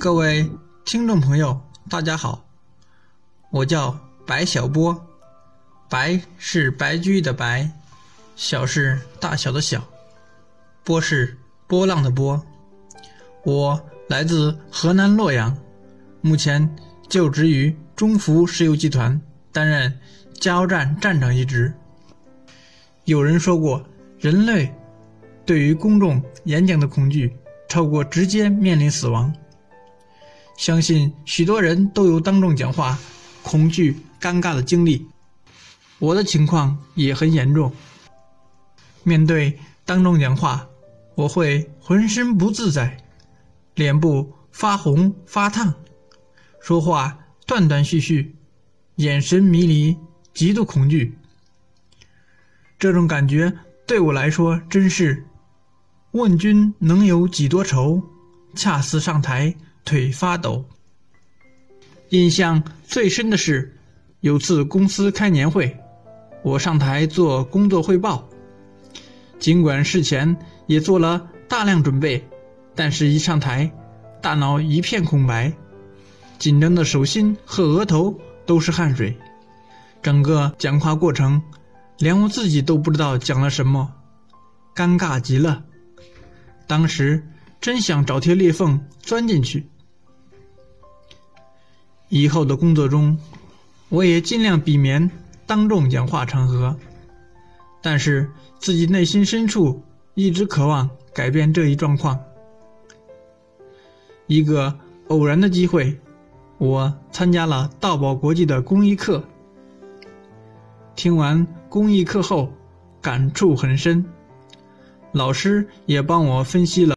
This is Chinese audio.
各位听众朋友，大家好，我叫白小波，白是白居易的白，小是大小的小，波是波浪的波。我来自河南洛阳，目前就职于中孚石油集团，担任加油站站长一职。有人说过，人类对于公众演讲的恐惧超过直接面临死亡。相信许多人都有当众讲话恐惧、尴尬的经历，我的情况也很严重。面对当众讲话，我会浑身不自在，脸部发红发烫，说话断断续续，眼神迷离，极度恐惧。这种感觉对我来说真是“问君能有几多愁，恰似上台”。腿发抖。印象最深的是，有次公司开年会，我上台做工作汇报。尽管事前也做了大量准备，但是一上台，大脑一片空白，紧张的手心和额头都是汗水。整个讲话过程，连我自己都不知道讲了什么，尴尬极了。当时真想找条裂缝钻进去。以后的工作中，我也尽量避免当众讲话场合，但是自己内心深处一直渴望改变这一状况。一个偶然的机会，我参加了道宝国际的公益课。听完公益课后，感触很深，老师也帮我分析了